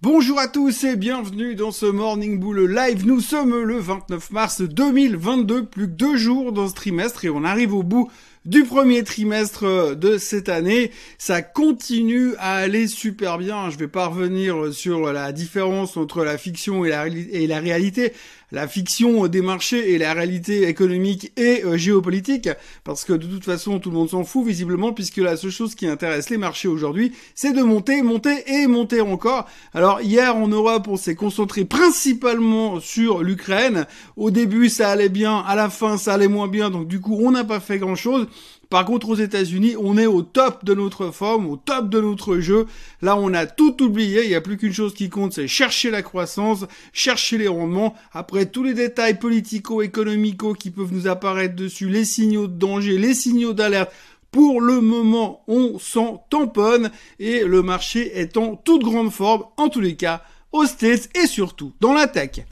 Bonjour à tous et bienvenue dans ce Morning Bull Live. Nous sommes le 29 mars 2022, plus que deux jours dans ce trimestre et on arrive au bout du premier trimestre de cette année. Ça continue à aller super bien. Je vais pas revenir sur la différence entre la fiction et la réalité la fiction des marchés et la réalité économique et euh, géopolitique, parce que de toute façon tout le monde s'en fout visiblement, puisque la seule chose qui intéresse les marchés aujourd'hui, c'est de monter, monter et monter encore. Alors hier en Europe, on s'est concentré principalement sur l'Ukraine. Au début ça allait bien, à la fin ça allait moins bien, donc du coup on n'a pas fait grand-chose. Par contre, aux États-Unis, on est au top de notre forme, au top de notre jeu. Là, on a tout oublié. Il n'y a plus qu'une chose qui compte, c'est chercher la croissance, chercher les rendements. Après tous les détails politico-économico qui peuvent nous apparaître dessus, les signaux de danger, les signaux d'alerte, pour le moment, on s'en tamponne et le marché est en toute grande forme, en tous les cas, aux States et surtout dans la tech.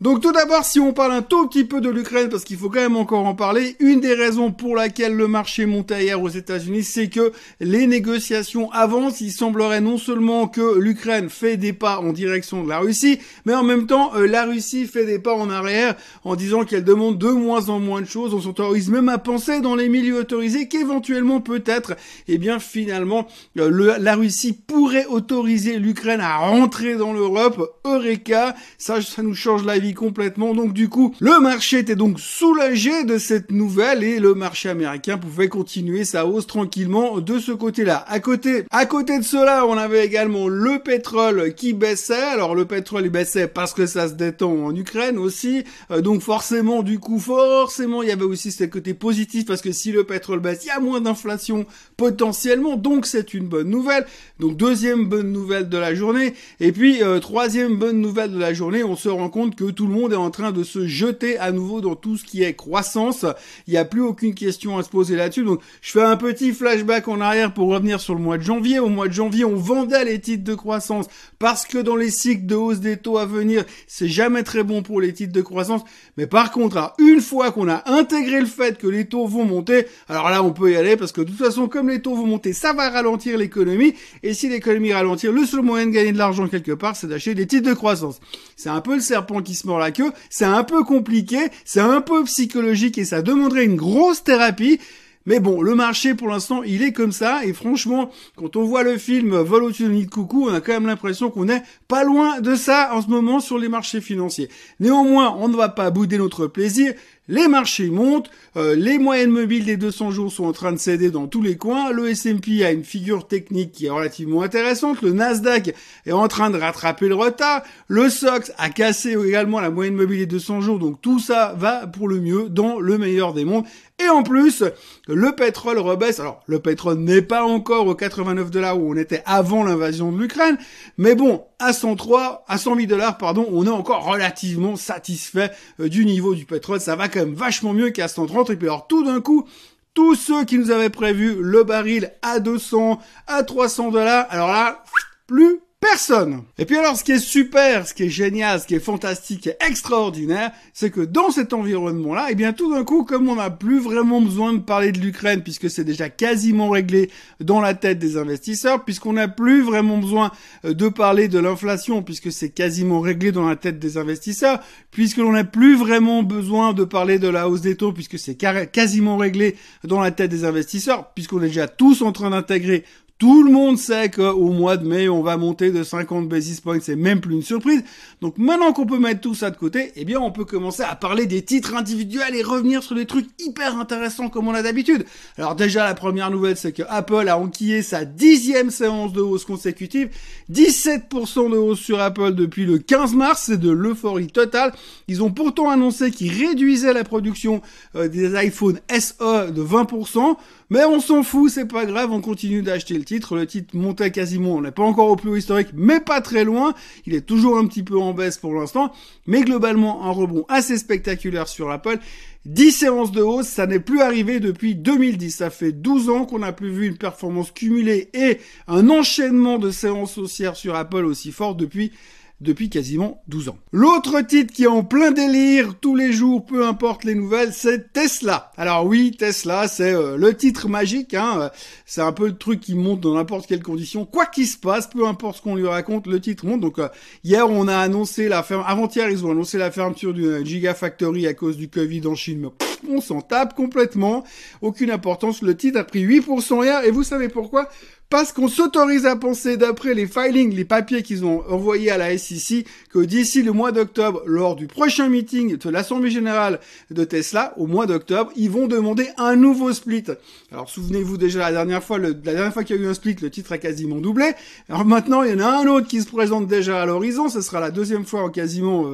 Donc tout d'abord, si on parle un tout petit peu de l'Ukraine, parce qu'il faut quand même encore en parler, une des raisons pour laquelle le marché montait hier aux États-Unis, c'est que les négociations avancent. Il semblerait non seulement que l'Ukraine fait des pas en direction de la Russie, mais en même temps, euh, la Russie fait des pas en arrière en disant qu'elle demande de moins en moins de choses. On s'autorise même à penser dans les milieux autorisés qu'éventuellement peut-être, eh bien finalement, euh, la Russie pourrait autoriser l'Ukraine à rentrer dans l'Europe. Eureka, ça, ça nous change la vie complètement. Donc du coup, le marché était donc soulagé de cette nouvelle et le marché américain pouvait continuer sa hausse tranquillement de ce côté-là. À côté, à côté de cela, on avait également le pétrole qui baissait. Alors le pétrole il baissait parce que ça se détend en Ukraine aussi. Euh, donc forcément, du coup, forcément, il y avait aussi ce côté positif parce que si le pétrole baisse, il y a moins d'inflation potentiellement. Donc c'est une bonne nouvelle. Donc deuxième bonne nouvelle de la journée. Et puis euh, troisième bonne nouvelle de la journée, on se rend compte que tout le monde est en train de se jeter à nouveau dans tout ce qui est croissance. Il n'y a plus aucune question à se poser là-dessus. Donc, je fais un petit flashback en arrière pour revenir sur le mois de janvier. Au mois de janvier, on vendait les titres de croissance parce que dans les cycles de hausse des taux à venir, c'est jamais très bon pour les titres de croissance. Mais par contre, une fois qu'on a intégré le fait que les taux vont monter, alors là, on peut y aller parce que de toute façon, comme les taux vont monter, ça va ralentir l'économie. Et si l'économie ralentit, le seul moyen de gagner de l'argent quelque part, c'est d'acheter des titres de croissance. C'est un peu le serpent qui se la queue. C'est un peu compliqué, c'est un peu psychologique et ça demanderait une grosse thérapie. Mais bon, le marché pour l'instant, il est comme ça. Et franchement, quand on voit le film Vol au-dessus de coucou, on a quand même l'impression qu'on est pas loin de ça en ce moment sur les marchés financiers. Néanmoins, on ne va pas bouder notre plaisir. Les marchés montent, euh, les moyennes mobiles des 200 jours sont en train de céder dans tous les coins, le S&P a une figure technique qui est relativement intéressante, le Nasdaq est en train de rattraper le retard, le SOX a cassé également la moyenne mobile des 200 jours, donc tout ça va pour le mieux dans le meilleur des mondes. Et en plus, le pétrole rebaisse. Alors, le pétrole n'est pas encore aux 89 dollars où on était avant l'invasion de l'Ukraine, mais bon, à 103, à 108 dollars, pardon, on est encore relativement satisfait euh, du niveau du pétrole. Ça va quand même vachement mieux qu'à 130. Et puis alors, tout d'un coup, tous ceux qui nous avaient prévu le baril à 200, à 300 dollars, alors là, plus personne. Et puis alors, ce qui est super, ce qui est génial, ce qui est fantastique et extraordinaire, c'est que dans cet environnement-là, eh bien, tout d'un coup, comme on n'a plus vraiment besoin de parler de l'Ukraine, puisque c'est déjà quasiment réglé dans la tête des investisseurs, puisqu'on n'a plus vraiment besoin euh, de parler de l'inflation, puisque c'est quasiment réglé dans la tête des investisseurs, puisque l'on n'a plus vraiment besoin de parler de la hausse des taux, puisque c'est quasiment réglé dans la tête des investisseurs, puisqu'on est déjà tous en train d'intégrer tout le monde sait qu'au mois de mai, on va monter de 50 basis points, c'est même plus une surprise. Donc maintenant qu'on peut mettre tout ça de côté, eh bien on peut commencer à parler des titres individuels et revenir sur des trucs hyper intéressants comme on a d'habitude. Alors déjà la première nouvelle, c'est que Apple a enquillé sa dixième séance de hausse consécutive, 17% de hausse sur Apple depuis le 15 mars, c'est de l'euphorie totale. Ils ont pourtant annoncé qu'ils réduisaient la production euh, des iPhone SE de 20%. Mais on s'en fout, c'est pas grave, on continue d'acheter le titre. Le titre montait quasiment, on n'est pas encore au plus haut historique, mais pas très loin. Il est toujours un petit peu en baisse pour l'instant, mais globalement un rebond assez spectaculaire sur Apple. 10 séances de hausse, ça n'est plus arrivé depuis 2010. Ça fait 12 ans qu'on n'a plus vu une performance cumulée et un enchaînement de séances haussières sur Apple aussi fort depuis depuis quasiment 12 ans. L'autre titre qui est en plein délire tous les jours, peu importe les nouvelles, c'est Tesla. Alors oui, Tesla, c'est euh, le titre magique, hein, c'est un peu le truc qui monte dans n'importe quelle condition. Quoi qu'il se passe, peu importe ce qu'on lui raconte, le titre monte. Donc euh, hier, on a annoncé la ferme, avant-hier, ils ont annoncé la fermeture d'une Gigafactory à cause du Covid en Chine. on s'en tape complètement. Aucune importance. Le titre a pris 8% hier. Et vous savez pourquoi? Parce qu'on s'autorise à penser, d'après les filings, les papiers qu'ils ont envoyés à la SEC, que d'ici le mois d'octobre, lors du prochain meeting de l'Assemblée Générale de Tesla, au mois d'octobre, ils vont demander un nouveau split. Alors souvenez-vous déjà la dernière fois, la dernière fois qu'il y a eu un split, le titre a quasiment doublé. Alors maintenant, il y en a un autre qui se présente déjà à l'horizon, ce sera la deuxième fois en quasiment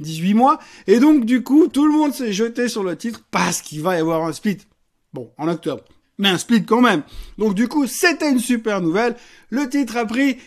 18 euh, mois. Et donc du coup, tout le monde s'est jeté sur le titre parce qu'il va y avoir un split. Bon, en octobre mais un split quand même. Donc du coup, c'était une super nouvelle. Le titre a pris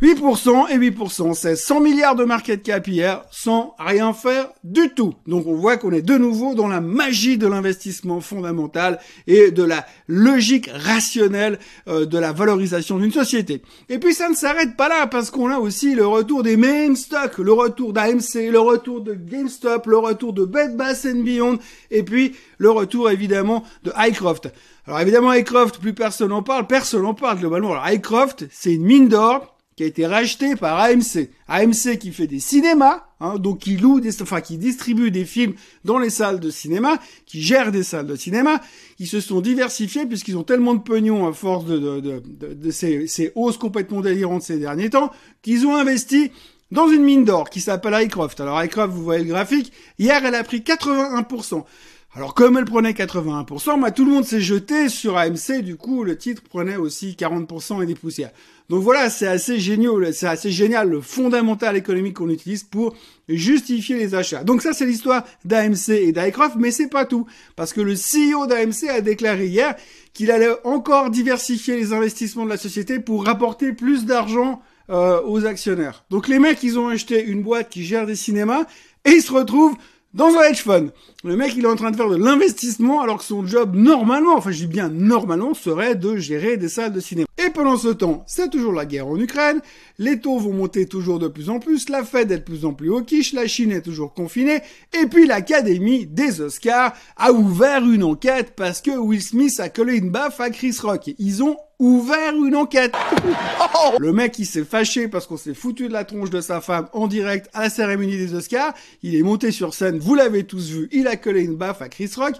8% et 8%, c'est 100 milliards de market cap hier sans rien faire du tout. Donc on voit qu'on est de nouveau dans la magie de l'investissement fondamental et de la logique rationnelle euh, de la valorisation d'une société. Et puis ça ne s'arrête pas là parce qu'on a aussi le retour des main stocks, le retour d'AMC, le retour de GameStop, le retour de Bed Bath Beyond et puis le retour évidemment de Highcroft. Alors évidemment Highcroft, plus personne en parle, personne en parle globalement. Alors Highcroft, c'est une mine d'or qui a été racheté par AMC. AMC qui fait des cinémas, hein, donc qui loue des, enfin qui distribue des films dans les salles de cinéma, qui gère des salles de cinéma, qui se sont diversifiés puisqu'ils ont tellement de pognon à force de, de, de, de ces, ces hausses complètement délirantes ces derniers temps, qu'ils ont investi dans une mine d'or qui s'appelle Highcroft. Alors Highcroft, vous voyez le graphique, hier elle a pris 81%. Alors comme elle prenait 81%, bah, tout le monde s'est jeté sur AMC, du coup le titre prenait aussi 40% et des poussières. Donc voilà, c'est assez génial, c'est assez génial le fondamental économique qu'on utilise pour justifier les achats. Donc ça c'est l'histoire d'AMC et d'Hycroft, mais c'est pas tout, parce que le CEO d'AMC a déclaré hier qu'il allait encore diversifier les investissements de la société pour rapporter plus d'argent euh, aux actionnaires. Donc les mecs, ils ont acheté une boîte qui gère des cinémas et ils se retrouvent dans un hedge fund. Le mec, il est en train de faire de l'investissement alors que son job, normalement, enfin je dis bien normalement, serait de gérer des salles de cinéma. Et pendant ce temps, c'est toujours la guerre en Ukraine, les taux vont monter toujours de plus en plus, la Fed est de plus en plus au quiche, la Chine est toujours confinée, et puis l'Académie des Oscars a ouvert une enquête parce que Will Smith a collé une baffe à Chris Rock. Ils ont ouvert une enquête. Le mec, il s'est fâché parce qu'on s'est foutu de la tronche de sa femme en direct à la cérémonie des Oscars. Il est monté sur scène, vous l'avez tous vu, il a collé une baffe à Chris Rock.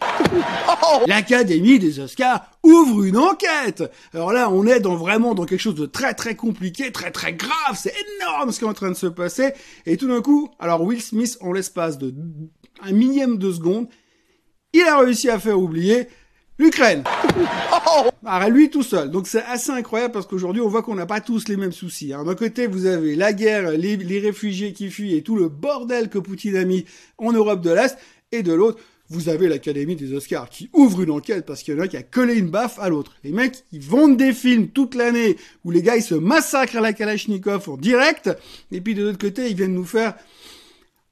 L'Académie des Oscars ouvre une enquête. Alors là, on est dans vraiment dans quelque chose de très très compliqué, très très grave. C'est énorme ce qui est en train de se passer. Et tout d'un coup, alors Will Smith, en l'espace de un millième de seconde, il a réussi à faire oublier L'Ukraine. Ah, lui tout seul. Donc c'est assez incroyable parce qu'aujourd'hui on voit qu'on n'a pas tous les mêmes soucis. Hein. D'un côté vous avez la guerre, les, les réfugiés qui fuient et tout le bordel que Poutine a mis en Europe de l'Est. Et de l'autre, vous avez l'Académie des Oscars qui ouvre une enquête parce qu'il y en a qui a collé une baffe à l'autre. Les mecs, ils vendent des films toute l'année où les gars ils se massacrent à la Kalachnikov en direct. Et puis de l'autre côté, ils viennent nous faire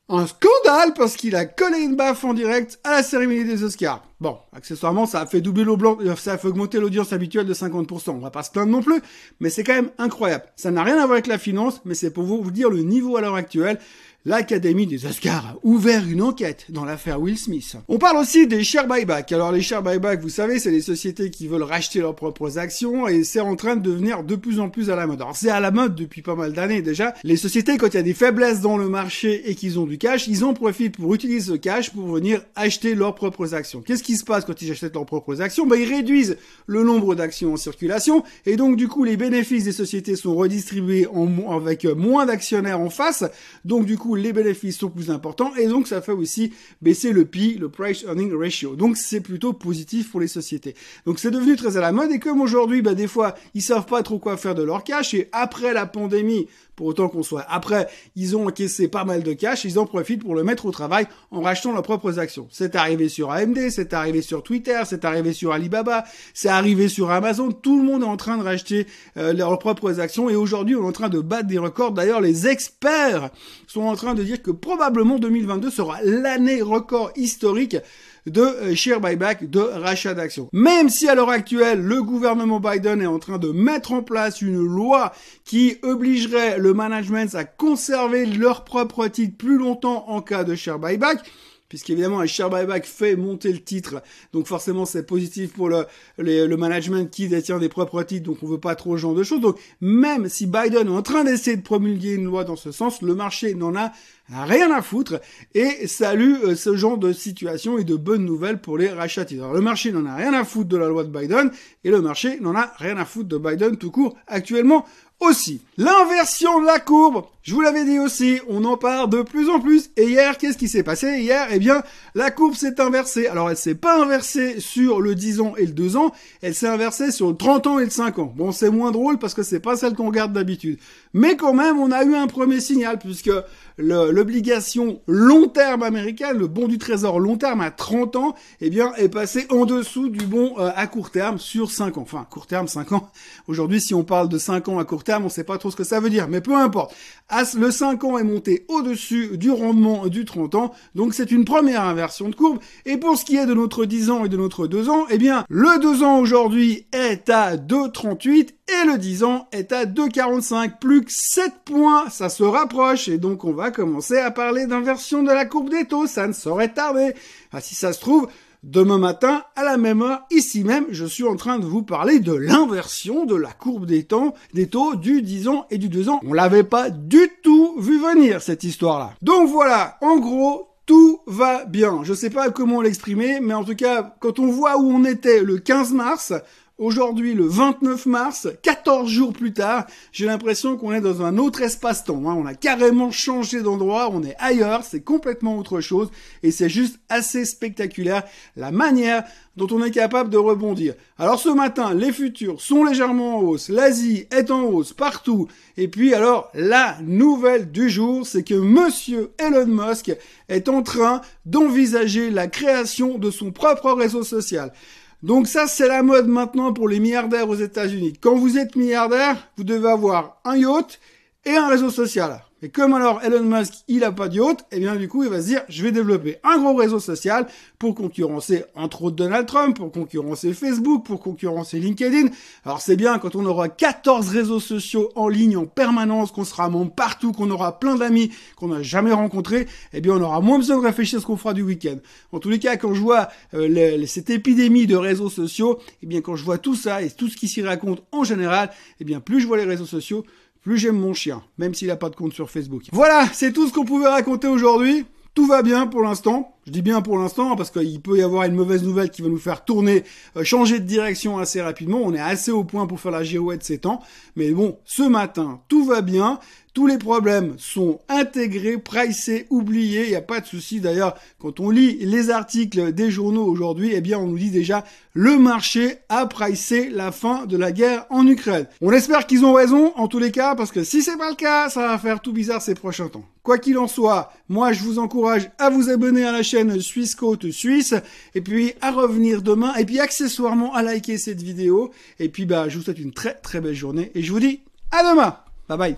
un scandale parce qu'il a collé une baffe en direct à la cérémonie des Oscars. Bon, accessoirement, ça a fait doubler l'eau blanc, euh, ça a fait augmenter l'audience habituelle de 50%. On va pas se plaindre non plus, mais c'est quand même incroyable. Ça n'a rien à voir avec la finance, mais c'est pour vous dire le niveau à l'heure actuelle l'Académie des Oscars a ouvert une enquête dans l'affaire Will Smith. On parle aussi des share buyback. Alors les share buyback, vous savez, c'est les sociétés qui veulent racheter leurs propres actions et c'est en train de devenir de plus en plus à la mode. Alors c'est à la mode depuis pas mal d'années déjà. Les sociétés, quand il y a des faiblesses dans le marché et qu'ils ont du cash, ils en profitent pour utiliser ce cash pour venir acheter leurs propres actions. Qu'est-ce qui se passe quand ils achètent leurs propres actions? Ben ils réduisent le nombre d'actions en circulation et donc du coup les bénéfices des sociétés sont redistribués en, avec moins d'actionnaires en face. Donc du coup les bénéfices sont plus importants et donc ça fait aussi baisser le PI, le Price Earning Ratio. Donc c'est plutôt positif pour les sociétés. Donc c'est devenu très à la mode et comme aujourd'hui, bah, des fois, ils savent pas trop quoi faire de leur cash et après la pandémie, pour autant qu'on soit après, ils ont encaissé pas mal de cash, ils en profitent pour le mettre au travail en rachetant leurs propres actions. C'est arrivé sur AMD, c'est arrivé sur Twitter, c'est arrivé sur Alibaba, c'est arrivé sur Amazon, tout le monde est en train de racheter euh, leurs propres actions et aujourd'hui on est en train de battre des records. D'ailleurs les experts sont en en train de dire que probablement 2022 sera l'année record historique de euh, share buyback, de rachat d'actions. Même si à l'heure actuelle, le gouvernement Biden est en train de mettre en place une loi qui obligerait le management à conserver leurs propres titres plus longtemps en cas de share buyback, puisqu'évidemment un share buyback fait monter le titre, donc forcément c'est positif pour le, le, management qui détient des propres titres, donc on veut pas trop ce genre de choses. Donc même si Biden est en train d'essayer de promulguer une loi dans ce sens, le marché n'en a rien à foutre et salue euh, ce genre de situation et de bonnes nouvelles pour les rachats titres. Alors le marché n'en a rien à foutre de la loi de Biden et le marché n'en a rien à foutre de Biden tout court actuellement aussi. L'inversion de la courbe, je vous l'avais dit aussi, on en parle de plus en plus. Et hier, qu'est-ce qui s'est passé Hier, eh bien, la courbe s'est inversée. Alors, elle s'est pas inversée sur le 10 ans et le 2 ans, elle s'est inversée sur le 30 ans et le 5 ans. Bon, c'est moins drôle parce que c'est pas celle qu'on regarde d'habitude. Mais quand même, on a eu un premier signal puisque l'obligation long terme américaine, le bon du trésor long terme à 30 ans, eh bien, est passé en dessous du bon euh, à court terme sur 5 ans. Enfin, court terme, 5 ans. Aujourd'hui, si on parle de 5 ans à court terme, on sait pas trop ce que ça veut dire, mais peu importe. Le 5 ans est monté au-dessus du rendement du 30 ans, donc c'est une première inversion de courbe. Et pour ce qui est de notre 10 ans et de notre 2 ans, eh bien, le 2 ans aujourd'hui est à 2,38 et le 10 ans est à 2,45. Plus que 7 points, ça se rapproche et donc on va commencer à parler d'inversion de la courbe des taux, ça ne saurait tarder. Ah, si ça se trouve, Demain matin, à la même heure, ici même, je suis en train de vous parler de l'inversion de la courbe des temps, des taux du 10 ans et du 2 ans. On l'avait pas du tout vu venir, cette histoire-là. Donc voilà, en gros, tout va bien. Je sais pas comment l'exprimer, mais en tout cas, quand on voit où on était le 15 mars, Aujourd'hui, le 29 mars, 14 jours plus tard, j'ai l'impression qu'on est dans un autre espace-temps. Hein. On a carrément changé d'endroit, on est ailleurs, c'est complètement autre chose, et c'est juste assez spectaculaire la manière dont on est capable de rebondir. Alors ce matin, les futurs sont légèrement en hausse, l'Asie est en hausse partout, et puis alors la nouvelle du jour, c'est que monsieur Elon Musk est en train d'envisager la création de son propre réseau social. Donc ça, c'est la mode maintenant pour les milliardaires aux États-Unis. Quand vous êtes milliardaire, vous devez avoir un yacht et un réseau social. Et comme alors Elon Musk, il a pas d'yacht, et eh bien du coup, il va se dire, je vais développer un gros réseau social pour concurrencer entre autres Donald Trump, pour concurrencer Facebook, pour concurrencer LinkedIn. Alors c'est bien quand on aura 14 réseaux sociaux en ligne en permanence, qu'on sera membre partout, qu'on aura plein d'amis qu'on n'a jamais rencontrés, eh bien on aura moins besoin de réfléchir à ce qu'on fera du week-end. En tous les cas, quand je vois euh, cette épidémie de réseaux sociaux, eh bien quand je vois tout ça et tout ce qui s'y raconte en général, eh bien plus je vois les réseaux sociaux, plus j'aime mon chien, même s'il n'a pas de compte sur Facebook. Voilà, c'est tout ce qu'on pouvait raconter aujourd'hui. Tout va bien pour l'instant. Je dis bien pour l'instant parce qu'il peut y avoir une mauvaise nouvelle qui va nous faire tourner, euh, changer de direction assez rapidement. On est assez au point pour faire la girouette ces temps. Mais bon, ce matin, tout va bien. Tous les problèmes sont intégrés, pricés, oubliés. Il n'y a pas de souci. D'ailleurs, quand on lit les articles des journaux aujourd'hui, eh bien, on nous dit déjà le marché a pricé la fin de la guerre en Ukraine. On espère qu'ils ont raison en tous les cas parce que si c'est pas le cas, ça va faire tout bizarre ces prochains temps. Quoi qu'il en soit, moi je vous encourage à vous abonner à la chaîne Suisse Côte Suisse. Et puis à revenir demain. Et puis accessoirement à liker cette vidéo. Et puis bah je vous souhaite une très très belle journée. Et je vous dis à demain. Bye bye.